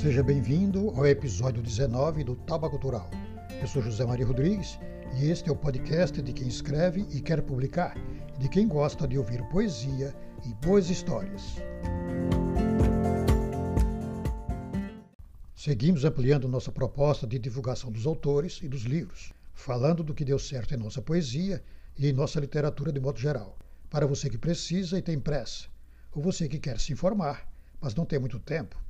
Seja bem-vindo ao episódio 19 do Taba Cultural. Eu sou José Maria Rodrigues e este é o podcast de quem escreve e quer publicar, de quem gosta de ouvir poesia e boas histórias. Seguimos ampliando nossa proposta de divulgação dos autores e dos livros, falando do que deu certo em nossa poesia e em nossa literatura de modo geral, para você que precisa e tem pressa, ou você que quer se informar, mas não tem muito tempo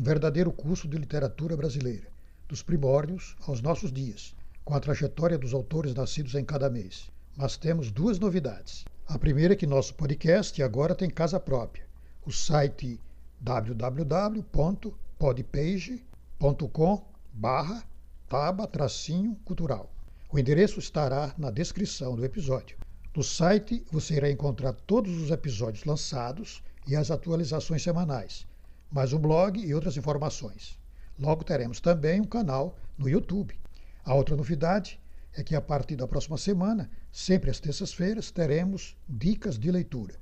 um verdadeiro curso de literatura brasileira, dos primórdios aos nossos dias, com a trajetória dos autores nascidos em cada mês. Mas temos duas novidades. A primeira é que nosso podcast agora tem casa própria, o site www.podpage.com barra taba-cultural. O endereço estará na descrição do episódio. No site você irá encontrar todos os episódios lançados e as atualizações semanais, mais um blog e outras informações. Logo teremos também um canal no YouTube. A outra novidade é que a partir da próxima semana, sempre às terças-feiras, teremos dicas de leitura.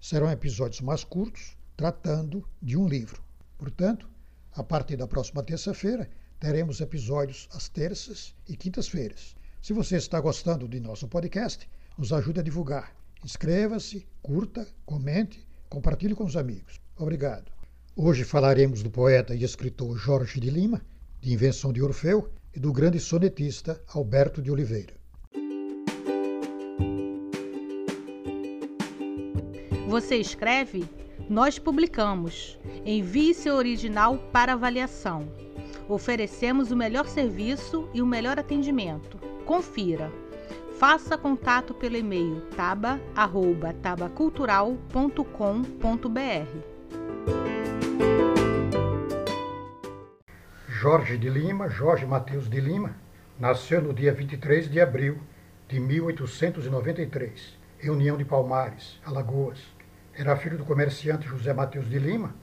Serão episódios mais curtos, tratando de um livro. Portanto, a partir da próxima terça-feira, teremos episódios às terças e quintas-feiras. Se você está gostando de nosso podcast, nos ajude a divulgar. Inscreva-se, curta, comente, compartilhe com os amigos. Obrigado. Hoje falaremos do poeta e escritor Jorge de Lima, de Invenção de Orfeu, e do grande sonetista Alberto de Oliveira. Você escreve? Nós publicamos. Envie seu original para avaliação. Oferecemos o melhor serviço e o melhor atendimento. Confira. Faça contato pelo e-mail taba@tabacultural.com.br. Jorge de Lima, Jorge Mateus de Lima, nasceu no dia 23 de abril de 1893, em União de Palmares, Alagoas. Era filho do comerciante José Mateus de Lima,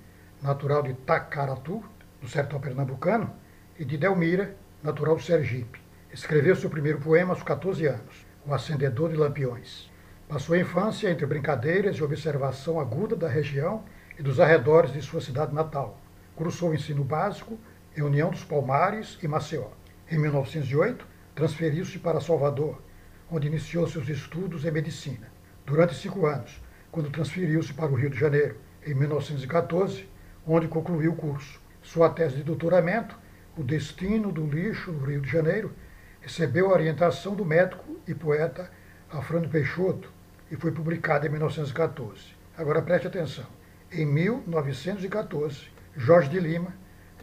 natural de Tacaratu, no sertão pernambucano, e de Delmira, natural do Sergipe. Escreveu seu primeiro poema aos 14 anos, O Acendedor de Lampiões. Passou a infância entre brincadeiras e observação aguda da região e dos arredores de sua cidade natal. Cursou o ensino básico em União dos Palmares e Maceió. Em 1908, transferiu-se para Salvador, onde iniciou seus estudos em medicina. Durante cinco anos, quando transferiu-se para o Rio de Janeiro, em 1914, onde concluiu o curso. Sua tese de doutoramento, O Destino do Lixo no Rio de Janeiro, recebeu a orientação do médico e poeta Afrânio Peixoto e foi publicada em 1914. Agora preste atenção. Em 1914, Jorge de Lima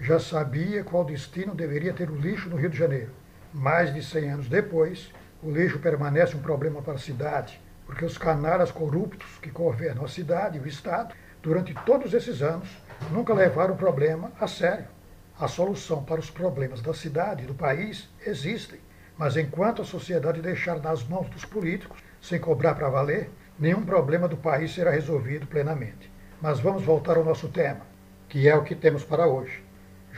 já sabia qual destino deveria ter o lixo no Rio de Janeiro. Mais de 100 anos depois, o lixo permanece um problema para a cidade, porque os canaras corruptos que governam a cidade e o Estado, durante todos esses anos, nunca levaram o problema a sério. A solução para os problemas da cidade e do país existem, mas enquanto a sociedade deixar nas mãos dos políticos, sem cobrar para valer, nenhum problema do país será resolvido plenamente. Mas vamos voltar ao nosso tema, que é o que temos para hoje.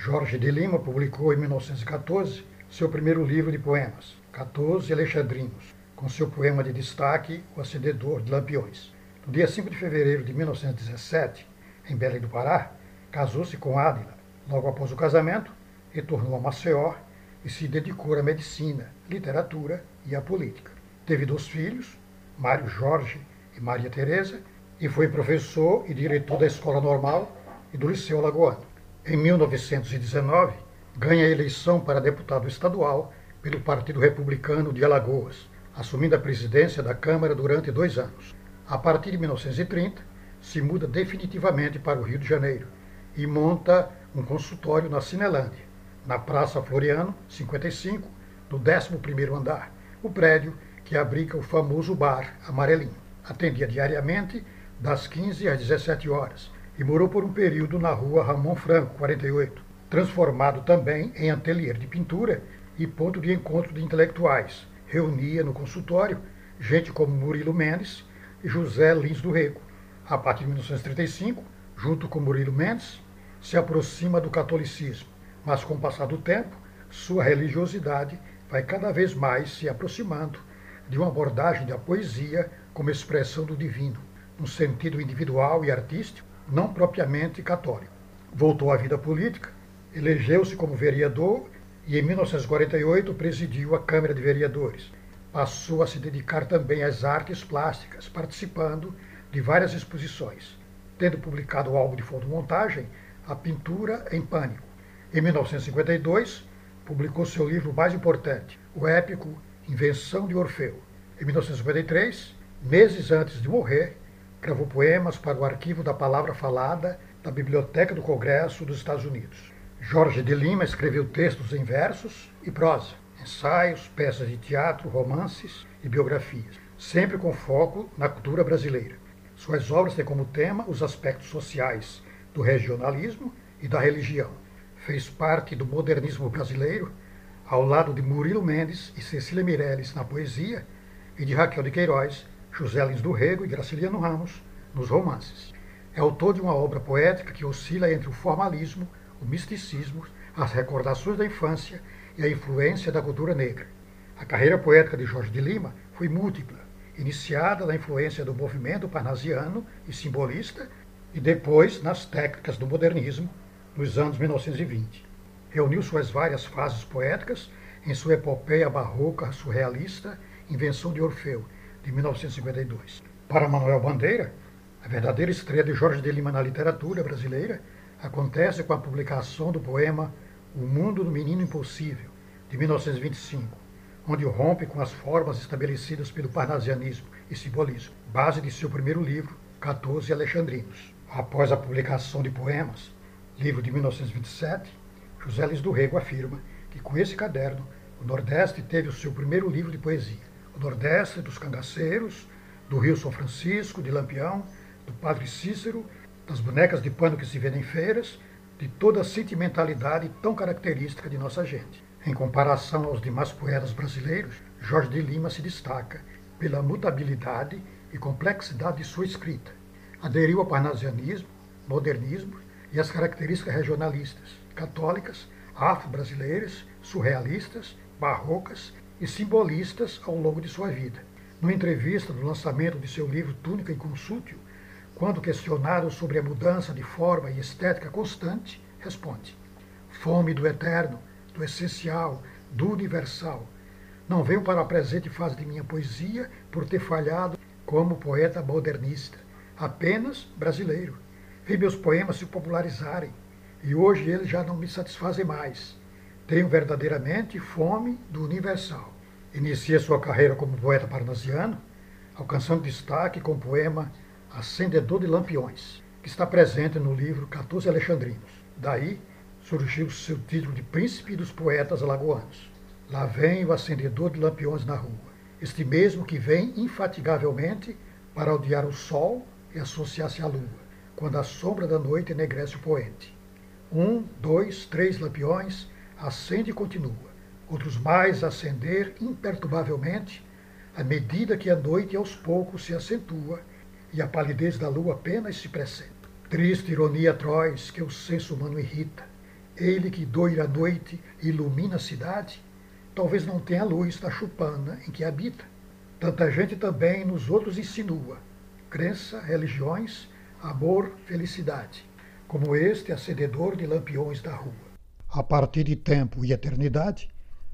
Jorge de Lima publicou em 1914 seu primeiro livro de poemas, 14 Alexandrinos, com seu poema de destaque O Acendedor de Lampiões. No dia 5 de fevereiro de 1917, em Belém do Pará, casou-se com Ádila. Logo após o casamento, retornou a Maceió e se dedicou à medicina, literatura e à política. Teve dois filhos, Mário Jorge e Maria Teresa, e foi professor e diretor da Escola Normal e do Liceu Alagoano. Em 1919, ganha a eleição para deputado estadual pelo Partido Republicano de Alagoas, assumindo a presidência da Câmara durante dois anos. A partir de 1930, se muda definitivamente para o Rio de Janeiro e monta um consultório na Cinelândia, na Praça Floriano, 55, no 11º andar, o prédio que abriga o famoso bar Amarelinho. Atendia diariamente das 15 às 17 horas e morou por um período na rua Ramon Franco, 48, transformado também em ateliê de pintura e ponto de encontro de intelectuais. Reunia no consultório gente como Murilo Mendes e José Lins do Rego. A partir de 1935, junto com Murilo Mendes, se aproxima do catolicismo, mas com o passar do tempo, sua religiosidade vai cada vez mais se aproximando de uma abordagem da poesia como expressão do divino, no sentido individual e artístico, não propriamente católico. Voltou à vida política Elegeu-se como vereador e, em 1948, presidiu a Câmara de Vereadores. Passou a se dedicar também às artes plásticas, participando de várias exposições, tendo publicado o álbum de fotomontagem A Pintura em Pânico. Em 1952, publicou seu livro mais importante, o épico Invenção de Orfeu. Em 1953, meses antes de morrer, gravou poemas para o arquivo da palavra falada da Biblioteca do Congresso dos Estados Unidos. Jorge de Lima escreveu textos em versos e prosa, ensaios, peças de teatro, romances e biografias, sempre com foco na cultura brasileira. Suas obras têm como tema os aspectos sociais do regionalismo e da religião. Fez parte do modernismo brasileiro, ao lado de Murilo Mendes e Cecília Meirelles na poesia e de Raquel de Queiroz, José Lins do Rego e Graciliano Ramos nos romances. É autor de uma obra poética que oscila entre o formalismo o misticismo, as recordações da infância e a influência da cultura negra. A carreira poética de Jorge de Lima foi múltipla, iniciada na influência do movimento parnasiano e simbolista e depois nas técnicas do modernismo nos anos 1920. Reuniu suas várias fases poéticas em sua epopeia barroca surrealista Invenção de Orfeu, de 1952. Para Manuel Bandeira, a verdadeira estreia de Jorge de Lima na literatura brasileira acontece com a publicação do poema O Mundo do Menino Impossível, de 1925, onde rompe com as formas estabelecidas pelo parnasianismo e simbolismo, base de seu primeiro livro, 14 Alexandrinos. Após a publicação de poemas, livro de 1927, José Lins do Rego afirma que com esse caderno o Nordeste teve o seu primeiro livro de poesia. Nordeste dos cangaceiros, do Rio São Francisco, de Lampião, do Padre Cícero das bonecas de pano que se vê em feiras, de toda a sentimentalidade tão característica de nossa gente. Em comparação aos demais poetas brasileiros, Jorge de Lima se destaca pela mutabilidade e complexidade de sua escrita. Aderiu ao parnasianismo, modernismo e às características regionalistas, católicas, afro-brasileiras, surrealistas, barrocas e simbolistas ao longo de sua vida. Numa entrevista do lançamento de seu livro Túnica e Consúltio, quando questionado sobre a mudança de forma e estética constante, responde: Fome do eterno, do essencial, do universal. Não venho para a presente fase de minha poesia por ter falhado como poeta modernista, apenas brasileiro. Vi meus poemas se popularizarem e hoje eles já não me satisfazem mais. Tenho verdadeiramente fome do universal. Inicia sua carreira como poeta parnasiano, alcançando destaque com o poema Acendedor de Lampiões, que está presente no livro 14 Alexandrinos. Daí surgiu seu título de Príncipe dos Poetas Alagoanos. Lá vem o acendedor de lampiões na rua, este mesmo que vem infatigavelmente para odiar o sol e associar-se à lua, quando a sombra da noite enegrece o poente. Um, dois, três lampiões, acende e continua. Outros mais acender imperturbavelmente, à medida que a noite aos poucos se acentua e a palidez da lua apenas se precede. Triste ironia atroz que o senso humano irrita. Ele que doira a noite e ilumina a cidade, talvez não tenha a luz da chupana em que habita. Tanta gente também nos outros insinua crença, religiões, amor, felicidade, como este acendedor de lampiões da rua. A partir de tempo e eternidade,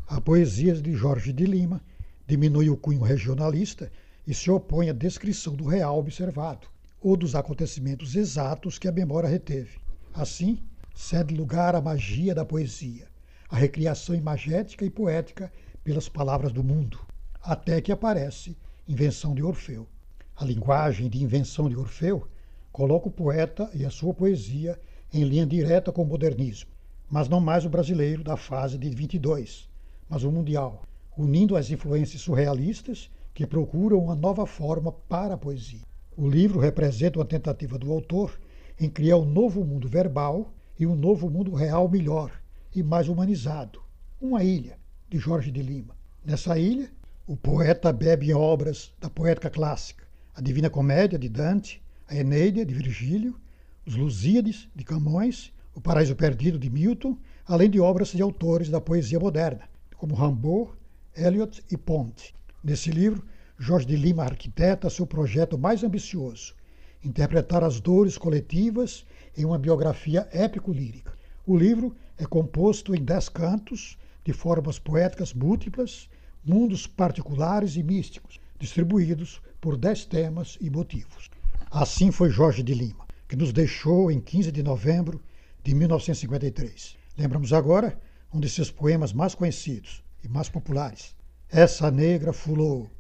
a poesia de Jorge de Lima diminui o cunho regionalista e se opõe à descrição do real observado ou dos acontecimentos exatos que a memória reteve. Assim, cede lugar à magia da poesia, à recriação imagética e poética pelas palavras do mundo, até que aparece Invenção de Orfeu. A linguagem de Invenção de Orfeu coloca o poeta e a sua poesia em linha direta com o modernismo, mas não mais o brasileiro da fase de 22, mas o mundial, unindo as influências surrealistas que procuram uma nova forma para a poesia. O livro representa uma tentativa do autor em criar um novo mundo verbal e um novo mundo real melhor e mais humanizado. Uma ilha, de Jorge de Lima. Nessa ilha, o poeta bebe em obras da poética clássica, a Divina Comédia de Dante, a Eneida de Virgílio, os Lusíades de Camões, o Paraíso Perdido de Milton, além de obras de autores da poesia moderna, como Rimbaud, Eliot e Ponte. Nesse livro, Jorge de Lima arquiteta seu projeto mais ambicioso, interpretar as dores coletivas em uma biografia épico-lírica. O livro é composto em dez cantos, de formas poéticas múltiplas, mundos particulares e místicos, distribuídos por dez temas e motivos. Assim foi Jorge de Lima, que nos deixou em 15 de novembro de 1953. Lembramos agora um de seus poemas mais conhecidos e mais populares, Essa Negra Fulou.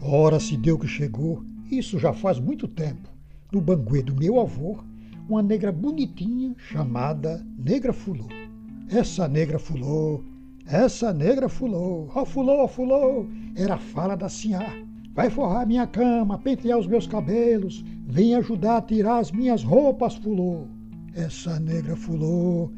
Ora se deu que chegou, isso já faz muito tempo, no banguê do meu avô, uma negra bonitinha chamada Negra Fulô. Essa negra fulô, essa negra fulô, ó oh, fulô, fulô, era a fala da sinhá. Vai forrar minha cama, pentear os meus cabelos, vem ajudar a tirar as minhas roupas, fulô. Essa negra fulô,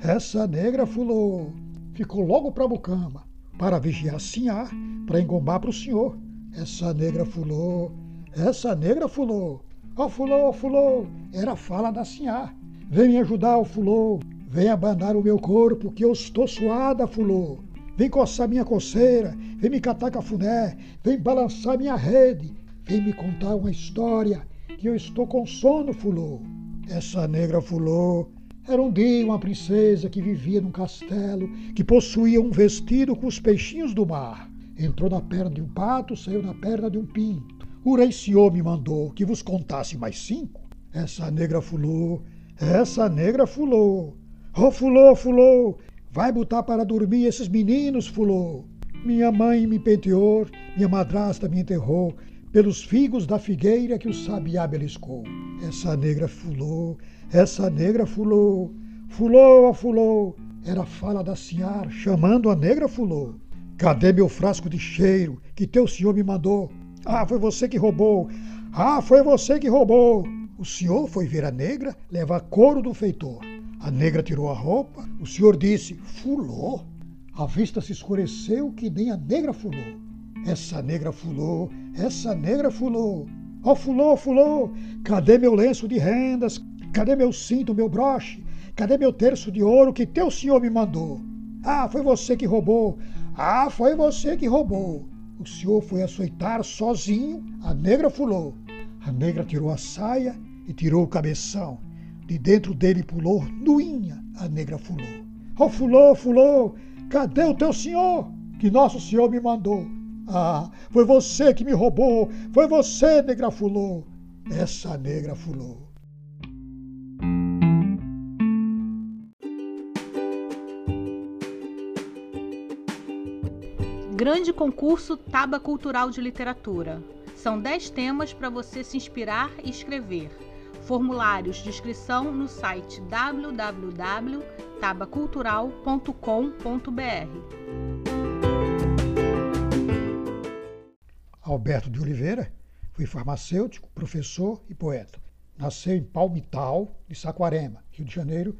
essa negra fulô, ficou logo para a mucama, para vigiar sinhá, para engombar para o senhor. Essa negra fulô, essa negra fulô, Ó oh, fulô, oh, fulô, era a fala da sinhá. Vem me ajudar, ó fulô, vem abanar o meu corpo, que eu estou suada, fulô. Vem coçar minha coceira, vem me catar cafuné, vem balançar minha rede, vem me contar uma história, que eu estou com sono, fulô. Essa negra fulô era um dia uma princesa que vivia num castelo, que possuía um vestido com os peixinhos do mar. Entrou na perna de um pato, saiu na perna de um pinto. O rei me mandou que vos contasse mais cinco. Essa negra fulou, essa negra fulou. Oh, fulou, fulou, vai botar para dormir esses meninos, fulou. Minha mãe me penteou, minha madrasta me enterrou, pelos figos da figueira que o sabiá beliscou. Essa negra fulou, essa negra fulou, fulou, oh, fulou. Era a fala da senhora chamando a negra fulou. Cadê meu frasco de cheiro que teu senhor me mandou? Ah, foi você que roubou. Ah, foi você que roubou. O senhor foi ver a negra levar couro do feitor. A negra tirou a roupa. O senhor disse: Fulou. A vista se escureceu que nem a negra fulou. Essa negra fulou, essa negra fulou. Ó, oh, fulou, fulou. Cadê meu lenço de rendas? Cadê meu cinto, meu broche? Cadê meu terço de ouro que teu senhor me mandou? Ah, foi você que roubou. Ah, foi você que roubou. O senhor foi açoitar sozinho, a negra fulou. A negra tirou a saia e tirou o cabeção. De dentro dele pulou, nuinha, a negra fulou. Oh, fulou, fulou, cadê o teu senhor? Que nosso senhor me mandou. Ah, foi você que me roubou, foi você, negra fulou. Essa negra fulou. Grande Concurso Taba Cultural de Literatura. São 10 temas para você se inspirar e escrever. Formulários de inscrição no site www.tabacultural.com.br. Alberto de Oliveira foi farmacêutico, professor e poeta. Nasceu em Palmital, de Saquarema, Rio de Janeiro,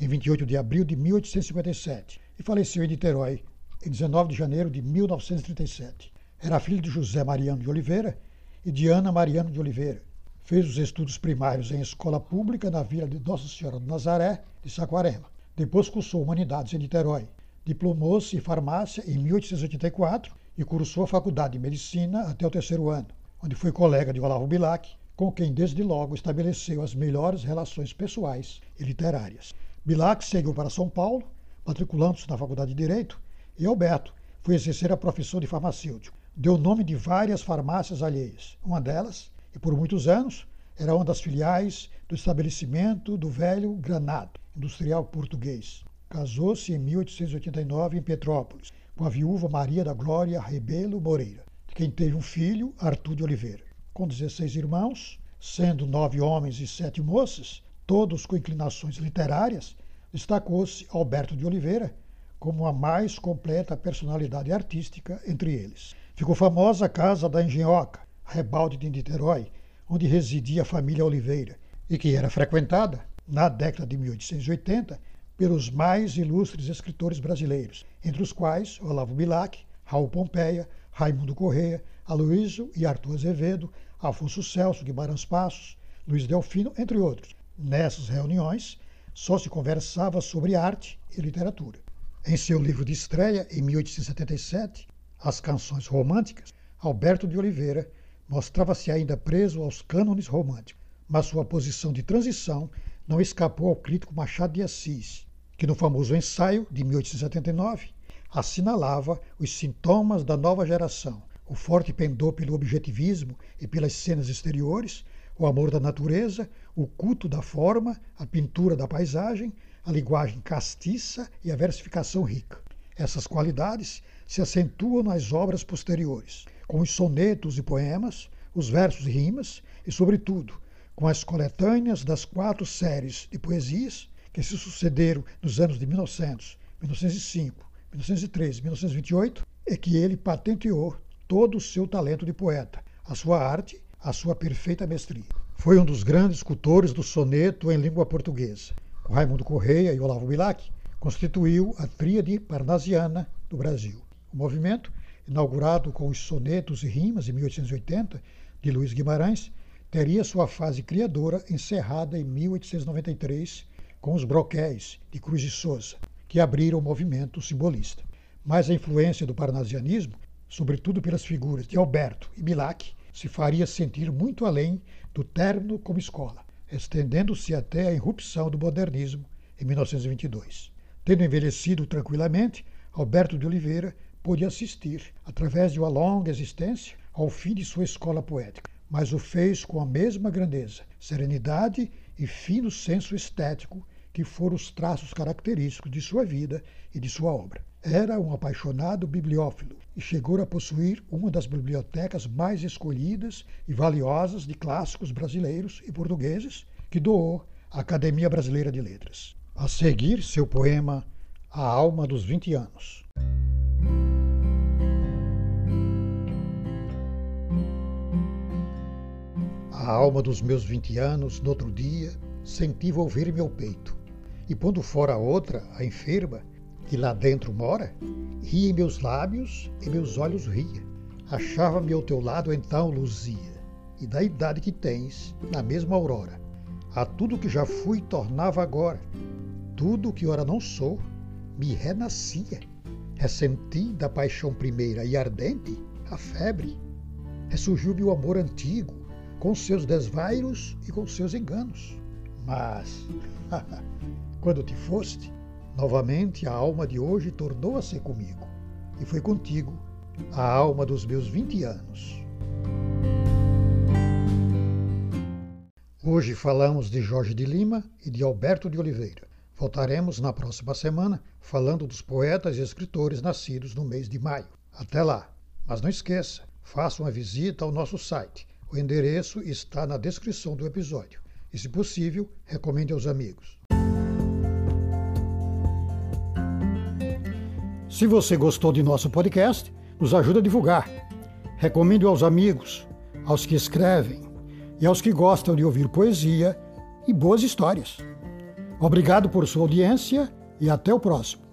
em 28 de abril de 1857 e faleceu em Niterói em 19 de janeiro de 1937. Era filho de José Mariano de Oliveira e de Ana Mariano de Oliveira. Fez os estudos primários em escola pública na vila de Nossa Senhora do Nazaré, de Saquarema. Depois cursou Humanidades em Niterói. Diplomou-se em farmácia em 1884 e cursou a Faculdade de Medicina até o terceiro ano, onde foi colega de Olavo Bilac, com quem desde logo estabeleceu as melhores relações pessoais e literárias. Bilac seguiu para São Paulo, matriculando-se na Faculdade de Direito e Alberto foi exercer a profissão de farmacêutico. Deu nome de várias farmácias alheias. Uma delas, e por muitos anos, era uma das filiais do estabelecimento do velho Granado, industrial português. Casou-se em 1889 em Petrópolis, com a viúva Maria da Glória Rebelo Moreira, de quem teve um filho, Arthur de Oliveira. Com 16 irmãos, sendo nove homens e sete moças, todos com inclinações literárias, destacou-se Alberto de Oliveira, como a mais completa personalidade artística entre eles. Ficou famosa a Casa da Engenhoca, Rebalde de Niterói, onde residia a família Oliveira, e que era frequentada, na década de 1880, pelos mais ilustres escritores brasileiros, entre os quais Olavo Bilac, Raul Pompeia, Raimundo Correia, Aloysio e Arthur Azevedo, Afonso Celso, Guimarães Passos, Luiz Delfino, entre outros. Nessas reuniões, só se conversava sobre arte e literatura. Em seu livro de estreia, em 1877, As Canções Românticas, Alberto de Oliveira mostrava-se ainda preso aos cânones românticos. mas sua posição de transição não escapou ao crítico Machado de Assis, que no famoso ensaio de 1879 assinalava os sintomas da nova geração, o forte pendor pelo objetivismo e pelas cenas exteriores, o amor da natureza, o culto da forma, a pintura da paisagem, a linguagem castiça e a versificação rica. Essas qualidades se acentuam nas obras posteriores, com os sonetos e poemas, os versos e rimas e, sobretudo, com as coletâneas das quatro séries de poesias que se sucederam nos anos de 1900, 1905, 1913 e 1928, é que ele patenteou todo o seu talento de poeta, a sua arte, a sua perfeita mestria. Foi um dos grandes cultores do soneto em língua portuguesa. Com Raimundo Correia e Olavo Bilac, constituiu a tríade parnasiana do Brasil. O movimento, inaugurado com os sonetos e rimas em 1880 de Luiz Guimarães, teria sua fase criadora encerrada em 1893 com os broquéis de Cruz de Souza, que abriram o movimento simbolista. Mas a influência do parnasianismo sobretudo pelas figuras de Alberto e Bilac, se faria sentir muito além do término como escola, estendendo-se até a irrupção do modernismo em 1922. Tendo envelhecido tranquilamente, Alberto de Oliveira pôde assistir, através de uma longa existência, ao fim de sua escola poética, mas o fez com a mesma grandeza, serenidade e fino senso estético que foram os traços característicos de sua vida e de sua obra. Era um apaixonado bibliófilo e chegou a possuir uma das bibliotecas mais escolhidas e valiosas de clássicos brasileiros e portugueses que doou à Academia Brasileira de Letras. A seguir, seu poema A Alma dos Vinte Anos. A alma dos meus vinte anos, no outro dia, senti volver meu peito, e pondo fora outra, a enferma, que lá dentro mora, ria em meus lábios e meus olhos ria. Achava-me ao teu lado então, luzia, e da idade que tens, na mesma aurora. A tudo que já fui tornava agora, tudo que ora não sou, me renascia. Ressenti da paixão primeira e ardente a febre. Ressurgiu-me o amor antigo, com seus desvairos e com seus enganos. Mas, quando te foste, Novamente a alma de hoje tornou a ser comigo, e foi contigo a alma dos meus 20 anos. Hoje falamos de Jorge de Lima e de Alberto de Oliveira. Voltaremos na próxima semana falando dos poetas e escritores nascidos no mês de maio. Até lá! Mas não esqueça, faça uma visita ao nosso site. O endereço está na descrição do episódio. E, se possível, recomende aos amigos. Se você gostou de nosso podcast, nos ajuda a divulgar. Recomende aos amigos, aos que escrevem e aos que gostam de ouvir poesia e boas histórias. Obrigado por sua audiência e até o próximo.